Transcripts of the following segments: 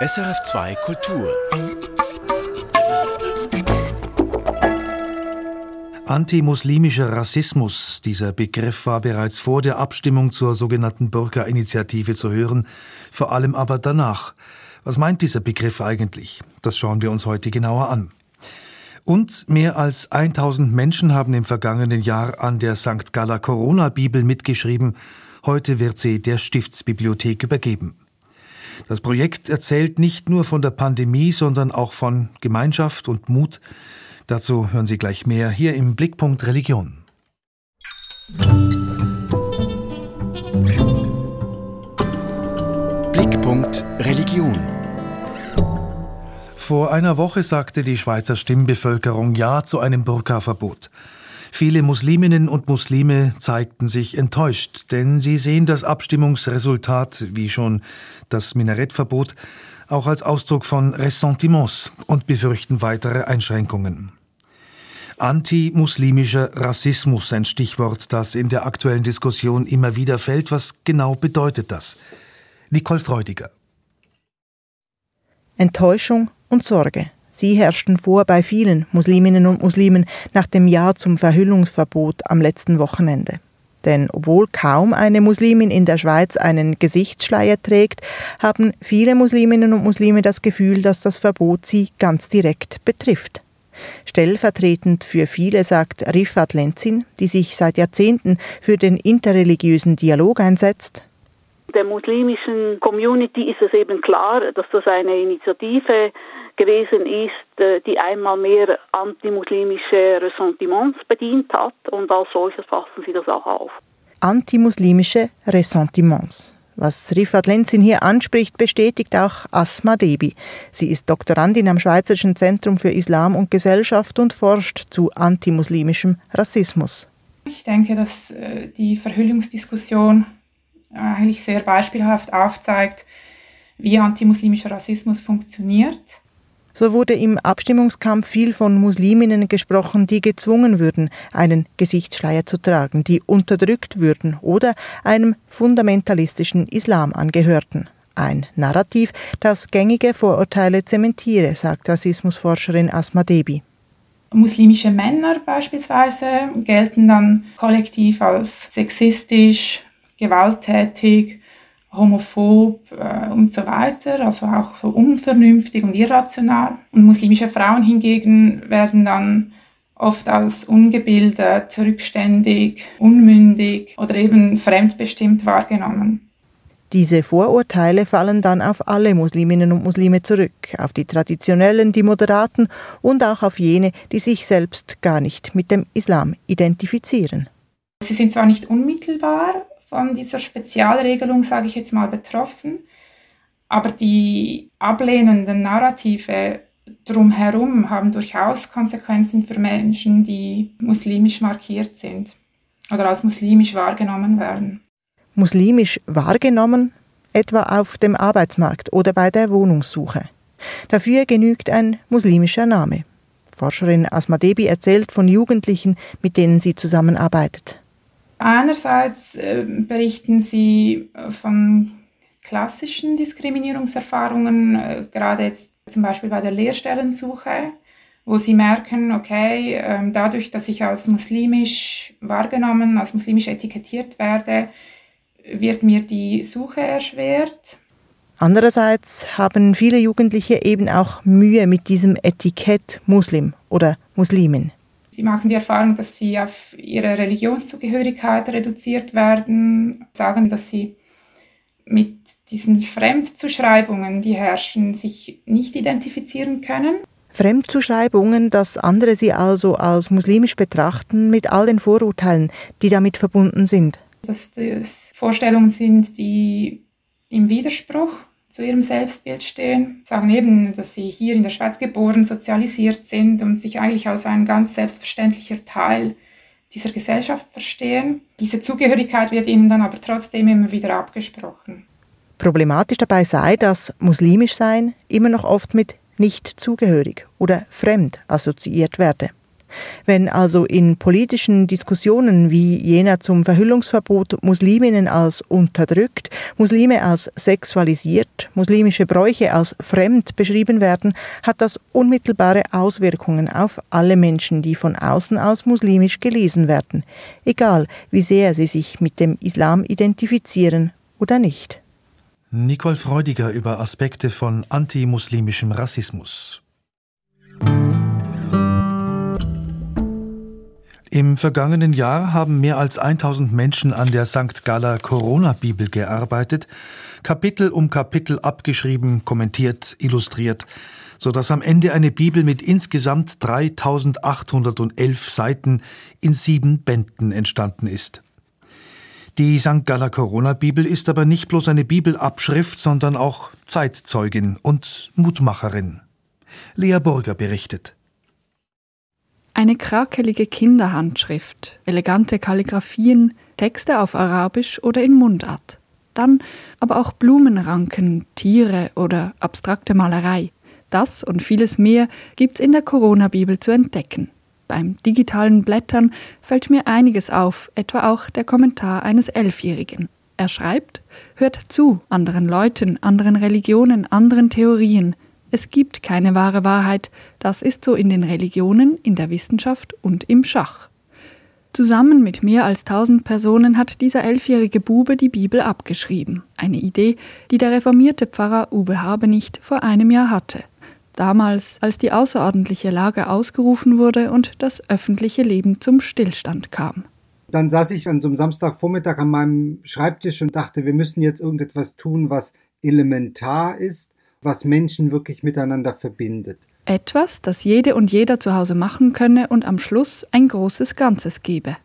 SRF2 Kultur. Antimuslimischer Rassismus, dieser Begriff war bereits vor der Abstimmung zur sogenannten Bürgerinitiative zu hören, vor allem aber danach. Was meint dieser Begriff eigentlich? Das schauen wir uns heute genauer an. Und mehr als 1000 Menschen haben im vergangenen Jahr an der St. Galla Corona Bibel mitgeschrieben. Heute wird sie der Stiftsbibliothek übergeben. Das Projekt erzählt nicht nur von der Pandemie, sondern auch von Gemeinschaft und Mut. Dazu hören Sie gleich mehr hier im Blickpunkt Religion. Blickpunkt Religion. Vor einer Woche sagte die Schweizer Stimmbevölkerung Ja zu einem Burka-Verbot. Viele Musliminnen und Muslime zeigten sich enttäuscht, denn sie sehen das Abstimmungsresultat, wie schon das Minarettverbot, auch als Ausdruck von Ressentiments und befürchten weitere Einschränkungen. Anti-muslimischer Rassismus, ein Stichwort, das in der aktuellen Diskussion immer wieder fällt. Was genau bedeutet das? Nicole Freudiger. Enttäuschung und Sorge. Sie herrschten vor bei vielen Musliminnen und Muslimen nach dem Ja zum Verhüllungsverbot am letzten Wochenende. Denn obwohl kaum eine Muslimin in der Schweiz einen Gesichtsschleier trägt, haben viele Musliminnen und Muslime das Gefühl, dass das Verbot sie ganz direkt betrifft. Stellvertretend für viele sagt Rifat Lenzin, die sich seit Jahrzehnten für den interreligiösen Dialog einsetzt. Der muslimischen Community ist es eben klar, dass das eine Initiative gewesen ist, äh, die einmal mehr antimuslimische Ressentiments bedient hat und als solches fassen sie das auch auf. Antimuslimische Ressentiments. Was Rifat Lenzin hier anspricht, bestätigt auch Asma Debi. Sie ist Doktorandin am Schweizerischen Zentrum für Islam und Gesellschaft und forscht zu antimuslimischem Rassismus. Ich denke, dass äh, die Verhüllungsdiskussion eigentlich sehr beispielhaft aufzeigt, wie antimuslimischer Rassismus funktioniert. So wurde im Abstimmungskampf viel von Musliminnen gesprochen, die gezwungen würden, einen Gesichtsschleier zu tragen, die unterdrückt würden oder einem fundamentalistischen Islam angehörten. Ein Narrativ, das gängige Vorurteile zementiere, sagt Rassismusforscherin Asma Debi. Muslimische Männer beispielsweise gelten dann kollektiv als sexistisch, gewalttätig, homophob äh, und so weiter, also auch so unvernünftig und irrational. Und muslimische Frauen hingegen werden dann oft als ungebildet, rückständig, unmündig oder eben fremdbestimmt wahrgenommen. Diese Vorurteile fallen dann auf alle Musliminnen und Muslime zurück, auf die Traditionellen, die Moderaten und auch auf jene, die sich selbst gar nicht mit dem Islam identifizieren. Sie sind zwar nicht unmittelbar von dieser Spezialregelung, sage ich jetzt mal, betroffen. Aber die ablehnenden Narrative drumherum haben durchaus Konsequenzen für Menschen, die muslimisch markiert sind oder als muslimisch wahrgenommen werden. Muslimisch wahrgenommen, etwa auf dem Arbeitsmarkt oder bei der Wohnungssuche. Dafür genügt ein muslimischer Name. Forscherin Asmadebi erzählt von Jugendlichen, mit denen sie zusammenarbeitet. Einerseits äh, berichten sie äh, von klassischen Diskriminierungserfahrungen, äh, gerade jetzt zum Beispiel bei der Lehrstellensuche, wo sie merken, okay, äh, dadurch, dass ich als muslimisch wahrgenommen, als muslimisch etikettiert werde, wird mir die Suche erschwert. Andererseits haben viele Jugendliche eben auch Mühe mit diesem Etikett Muslim oder Muslimin. Sie machen die Erfahrung, dass sie auf ihre Religionszugehörigkeit reduziert werden, sagen, dass sie mit diesen Fremdzuschreibungen, die herrschen, sich nicht identifizieren können. Fremdzuschreibungen, dass andere sie also als muslimisch betrachten, mit all den Vorurteilen, die damit verbunden sind. Dass das Vorstellungen sind, die im Widerspruch zu ihrem Selbstbild stehen, sagen eben, dass sie hier in der Schweiz geboren, sozialisiert sind und sich eigentlich als ein ganz selbstverständlicher Teil dieser Gesellschaft verstehen. Diese Zugehörigkeit wird ihnen dann aber trotzdem immer wieder abgesprochen. Problematisch dabei sei, dass muslimisch sein immer noch oft mit nicht zugehörig oder fremd assoziiert werde. Wenn also in politischen Diskussionen wie jener zum Verhüllungsverbot Musliminnen als unterdrückt, Muslime als sexualisiert, muslimische Bräuche als fremd beschrieben werden, hat das unmittelbare Auswirkungen auf alle Menschen, die von außen als muslimisch gelesen werden, egal wie sehr sie sich mit dem Islam identifizieren oder nicht. Nicole Freudiger über Aspekte von antimuslimischem Rassismus. Im vergangenen Jahr haben mehr als 1000 Menschen an der St. Galler Corona-Bibel gearbeitet, Kapitel um Kapitel abgeschrieben, kommentiert, illustriert, so dass am Ende eine Bibel mit insgesamt 3811 Seiten in sieben Bänden entstanden ist. Die St. Galler Corona-Bibel ist aber nicht bloß eine Bibelabschrift, sondern auch Zeitzeugin und Mutmacherin. Lea Burger berichtet. Eine krakelige Kinderhandschrift, elegante Kalligraphien, Texte auf Arabisch oder in Mundart. Dann aber auch Blumenranken, Tiere oder abstrakte Malerei. Das und vieles mehr gibt's in der Corona-Bibel zu entdecken. Beim digitalen Blättern fällt mir einiges auf, etwa auch der Kommentar eines Elfjährigen. Er schreibt, hört zu anderen Leuten, anderen Religionen, anderen Theorien, es gibt keine wahre Wahrheit, das ist so in den Religionen, in der Wissenschaft und im Schach. Zusammen mit mehr als tausend Personen hat dieser elfjährige Bube die Bibel abgeschrieben. Eine Idee, die der reformierte Pfarrer Uwe Habenicht vor einem Jahr hatte. Damals, als die außerordentliche Lage ausgerufen wurde und das öffentliche Leben zum Stillstand kam. Dann saß ich an so einem Samstagvormittag an meinem Schreibtisch und dachte, wir müssen jetzt irgendetwas tun, was elementar ist was Menschen wirklich miteinander verbindet. Etwas, das jede und jeder zu Hause machen könne und am Schluss ein großes Ganzes gebe.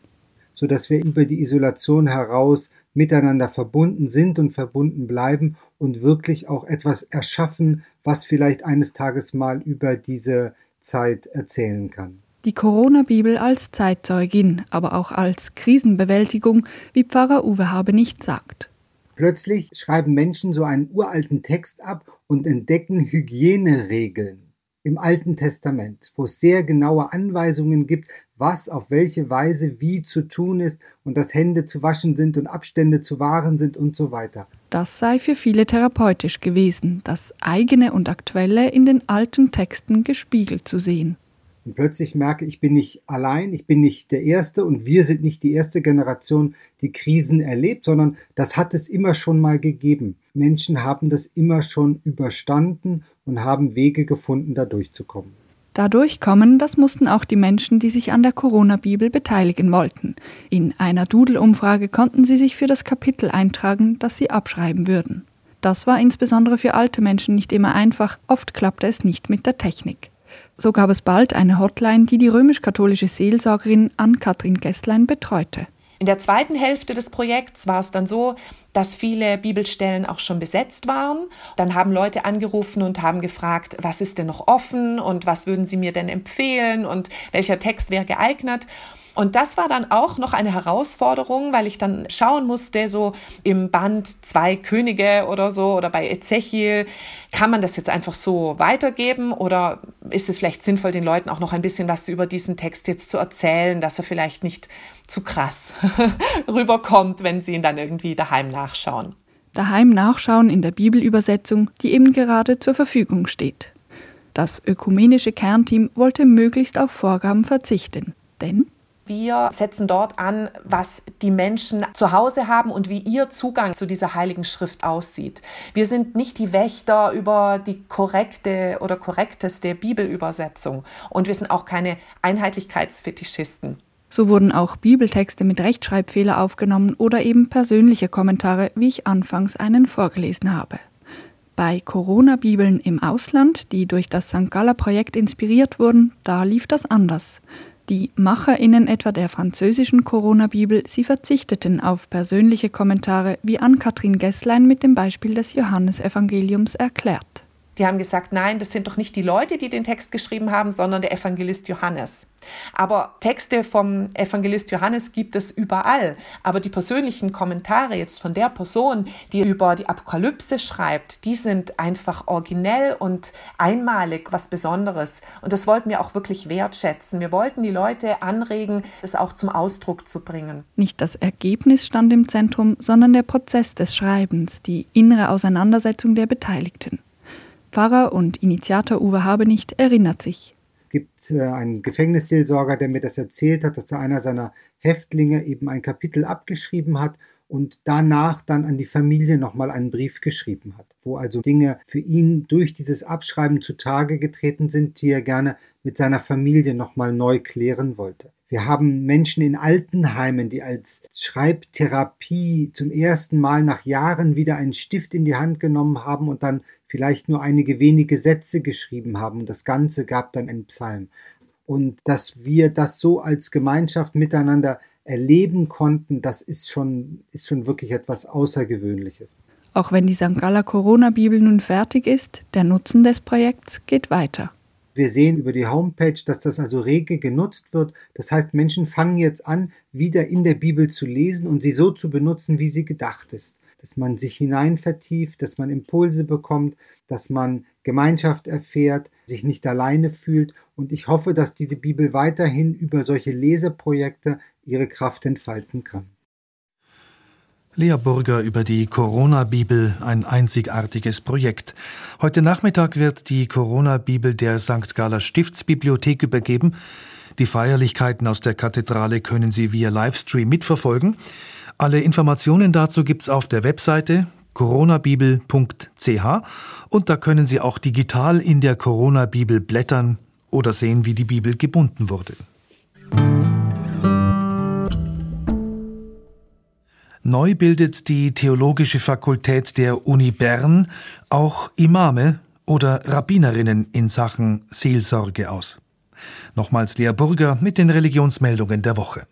Sodass wir über die Isolation heraus miteinander verbunden sind und verbunden bleiben und wirklich auch etwas erschaffen, was vielleicht eines Tages mal über diese Zeit erzählen kann. Die Corona-Bibel als Zeitzeugin, aber auch als Krisenbewältigung, wie Pfarrer Uwe Habe nicht sagt. Plötzlich schreiben Menschen so einen uralten Text ab und entdecken Hygieneregeln im Alten Testament, wo es sehr genaue Anweisungen gibt, was auf welche Weise wie zu tun ist und dass Hände zu waschen sind und Abstände zu wahren sind und so weiter. Das sei für viele therapeutisch gewesen, das eigene und aktuelle in den alten Texten gespiegelt zu sehen. Und plötzlich merke ich, bin nicht allein, ich bin nicht der Erste und wir sind nicht die erste Generation, die Krisen erlebt, sondern das hat es immer schon mal gegeben. Menschen haben das immer schon überstanden und haben Wege gefunden, da durchzukommen. Dadurch kommen, das mussten auch die Menschen, die sich an der Corona-Bibel beteiligen wollten. In einer Doodle-Umfrage konnten sie sich für das Kapitel eintragen, das sie abschreiben würden. Das war insbesondere für alte Menschen nicht immer einfach, oft klappte es nicht mit der Technik. So gab es bald eine Hotline, die die römisch-katholische Seelsorgerin Ann-Kathrin Gesslein betreute. In der zweiten Hälfte des Projekts war es dann so, dass viele Bibelstellen auch schon besetzt waren. Dann haben Leute angerufen und haben gefragt, was ist denn noch offen und was würden Sie mir denn empfehlen und welcher Text wäre geeignet. Und das war dann auch noch eine Herausforderung, weil ich dann schauen musste, so im Band Zwei Könige oder so oder bei Ezechiel, kann man das jetzt einfach so weitergeben oder ist es vielleicht sinnvoll, den Leuten auch noch ein bisschen was über diesen Text jetzt zu erzählen, dass er vielleicht nicht zu krass rüberkommt, wenn sie ihn dann irgendwie daheim nachschauen? Daheim nachschauen in der Bibelübersetzung, die eben gerade zur Verfügung steht. Das ökumenische Kernteam wollte möglichst auf Vorgaben verzichten, denn wir setzen dort an, was die Menschen zu Hause haben und wie ihr Zugang zu dieser heiligen Schrift aussieht. Wir sind nicht die Wächter über die korrekte oder korrekteste Bibelübersetzung und wir sind auch keine Einheitlichkeitsfetischisten. So wurden auch Bibeltexte mit Rechtschreibfehler aufgenommen oder eben persönliche Kommentare, wie ich anfangs einen vorgelesen habe. Bei Corona-Bibeln im Ausland, die durch das St. Galler Projekt inspiriert wurden, da lief das anders. Die MacherInnen etwa der französischen Corona-Bibel, sie verzichteten auf persönliche Kommentare, wie Ann-Kathrin Gesslein mit dem Beispiel des Johannesevangeliums erklärt. Die haben gesagt, nein, das sind doch nicht die Leute, die den Text geschrieben haben, sondern der Evangelist Johannes. Aber Texte vom Evangelist Johannes gibt es überall. Aber die persönlichen Kommentare jetzt von der Person, die über die Apokalypse schreibt, die sind einfach originell und einmalig, was Besonderes. Und das wollten wir auch wirklich wertschätzen. Wir wollten die Leute anregen, es auch zum Ausdruck zu bringen. Nicht das Ergebnis stand im Zentrum, sondern der Prozess des Schreibens, die innere Auseinandersetzung der Beteiligten. Pfarrer und Initiator Uwe Habenicht erinnert sich. Es gibt äh, einen Gefängnisseelsorger, der mir das erzählt hat, dass einer seiner Häftlinge eben ein Kapitel abgeschrieben hat und danach dann an die Familie nochmal einen Brief geschrieben hat, wo also Dinge für ihn durch dieses Abschreiben zutage getreten sind, die er gerne mit seiner Familie nochmal neu klären wollte. Wir haben Menschen in Altenheimen, die als Schreibtherapie zum ersten Mal nach Jahren wieder einen Stift in die Hand genommen haben und dann vielleicht nur einige wenige Sätze geschrieben haben und das Ganze gab dann einen Psalm. Und dass wir das so als Gemeinschaft miteinander erleben konnten, das ist schon, ist schon wirklich etwas Außergewöhnliches. Auch wenn die St. Galler Corona-Bibel nun fertig ist, der Nutzen des Projekts geht weiter. Wir sehen über die Homepage, dass das also rege genutzt wird. Das heißt, Menschen fangen jetzt an, wieder in der Bibel zu lesen und sie so zu benutzen, wie sie gedacht ist. Dass man sich hinein vertieft, dass man Impulse bekommt, dass man Gemeinschaft erfährt, sich nicht alleine fühlt. Und ich hoffe, dass diese Bibel weiterhin über solche Leseprojekte ihre Kraft entfalten kann. Lea Burger über die Corona-Bibel, ein einzigartiges Projekt. Heute Nachmittag wird die Corona-Bibel der St. Galler Stiftsbibliothek übergeben. Die Feierlichkeiten aus der Kathedrale können Sie via Livestream mitverfolgen. Alle Informationen dazu gibt's auf der Webseite coronabibel.ch und da können Sie auch digital in der Corona-Bibel blättern oder sehen, wie die Bibel gebunden wurde. Neu bildet die Theologische Fakultät der Uni Bern auch Imame oder Rabbinerinnen in Sachen Seelsorge aus. Nochmals Lea Burger mit den Religionsmeldungen der Woche.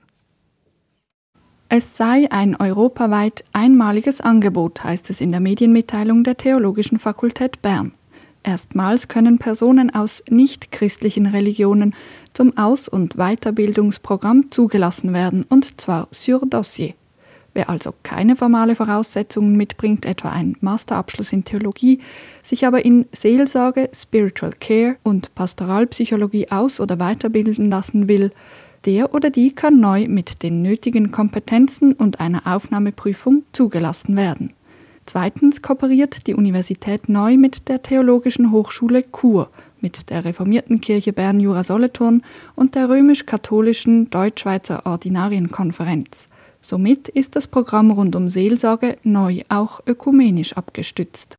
Es sei ein europaweit einmaliges Angebot, heißt es in der Medienmitteilung der Theologischen Fakultät Bern. Erstmals können Personen aus nichtchristlichen Religionen zum Aus- und Weiterbildungsprogramm zugelassen werden, und zwar sur Dossier. Wer also keine formale Voraussetzungen mitbringt, etwa einen Masterabschluss in Theologie, sich aber in Seelsorge, Spiritual Care und Pastoralpsychologie aus- oder weiterbilden lassen will, der oder die kann neu mit den nötigen Kompetenzen und einer Aufnahmeprüfung zugelassen werden. Zweitens kooperiert die Universität neu mit der Theologischen Hochschule Chur, mit der Reformierten Kirche Bern-Jura-Solothurn und der römisch-katholischen Deutschschweizer Ordinarienkonferenz. Somit ist das Programm rund um Seelsorge neu auch ökumenisch abgestützt.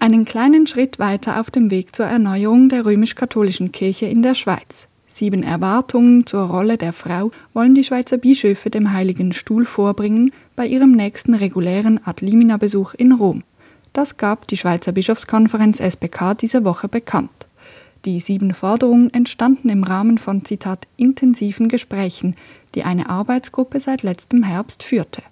Einen kleinen Schritt weiter auf dem Weg zur Erneuerung der römisch-katholischen Kirche in der Schweiz. Sieben Erwartungen zur Rolle der Frau wollen die Schweizer Bischöfe dem Heiligen Stuhl vorbringen bei ihrem nächsten regulären Ad Limina-Besuch in Rom. Das gab die Schweizer Bischofskonferenz SBK diese Woche bekannt. Die sieben Forderungen entstanden im Rahmen von Zitat intensiven Gesprächen, die eine Arbeitsgruppe seit letztem Herbst führte.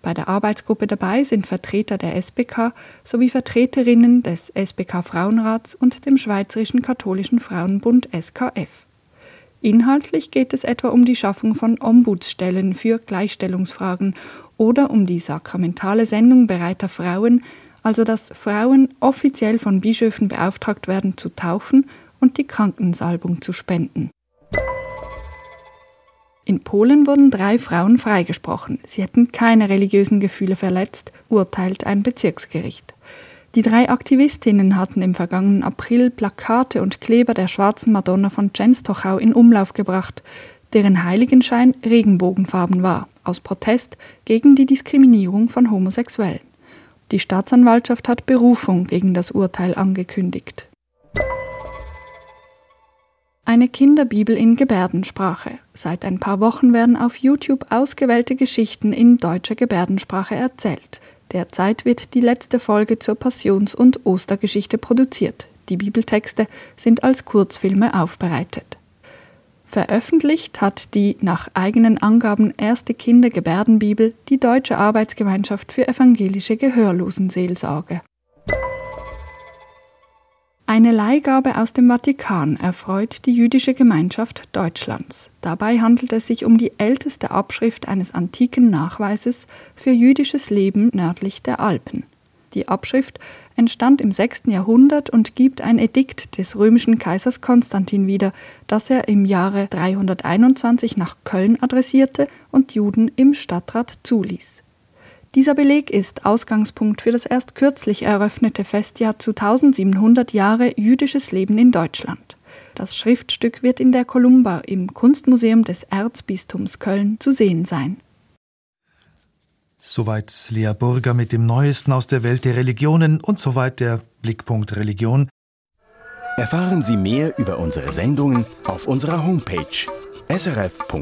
Bei der Arbeitsgruppe dabei sind Vertreter der SBK sowie Vertreterinnen des SBK Frauenrats und dem Schweizerischen Katholischen Frauenbund SKF. Inhaltlich geht es etwa um die Schaffung von Ombudsstellen für Gleichstellungsfragen oder um die sakramentale Sendung bereiter Frauen, also dass Frauen offiziell von Bischöfen beauftragt werden zu taufen und die Krankensalbung zu spenden. In Polen wurden drei Frauen freigesprochen. Sie hätten keine religiösen Gefühle verletzt, urteilt ein Bezirksgericht. Die drei Aktivistinnen hatten im vergangenen April Plakate und Kleber der schwarzen Madonna von Częstochow in Umlauf gebracht, deren Heiligenschein regenbogenfarben war, aus Protest gegen die Diskriminierung von Homosexuellen. Die Staatsanwaltschaft hat Berufung gegen das Urteil angekündigt. Eine Kinderbibel in Gebärdensprache. Seit ein paar Wochen werden auf YouTube ausgewählte Geschichten in deutscher Gebärdensprache erzählt. Derzeit wird die letzte Folge zur Passions- und Ostergeschichte produziert. Die Bibeltexte sind als Kurzfilme aufbereitet. Veröffentlicht hat die nach eigenen Angaben erste Kindergebärdenbibel die Deutsche Arbeitsgemeinschaft für evangelische Gehörlosenseelsorge. Eine Leihgabe aus dem Vatikan erfreut die jüdische Gemeinschaft Deutschlands. Dabei handelt es sich um die älteste Abschrift eines antiken Nachweises für jüdisches Leben nördlich der Alpen. Die Abschrift entstand im 6. Jahrhundert und gibt ein Edikt des römischen Kaisers Konstantin wieder, das er im Jahre 321 nach Köln adressierte und Juden im Stadtrat zuließ. Dieser Beleg ist Ausgangspunkt für das erst kürzlich eröffnete Festjahr zu 1700 Jahre jüdisches Leben in Deutschland. Das Schriftstück wird in der Columba im Kunstmuseum des Erzbistums Köln zu sehen sein. Soweit Lea Burger mit dem Neuesten aus der Welt der Religionen und soweit der Blickpunkt Religion. Erfahren Sie mehr über unsere Sendungen auf unserer Homepage srf.ch-kultur.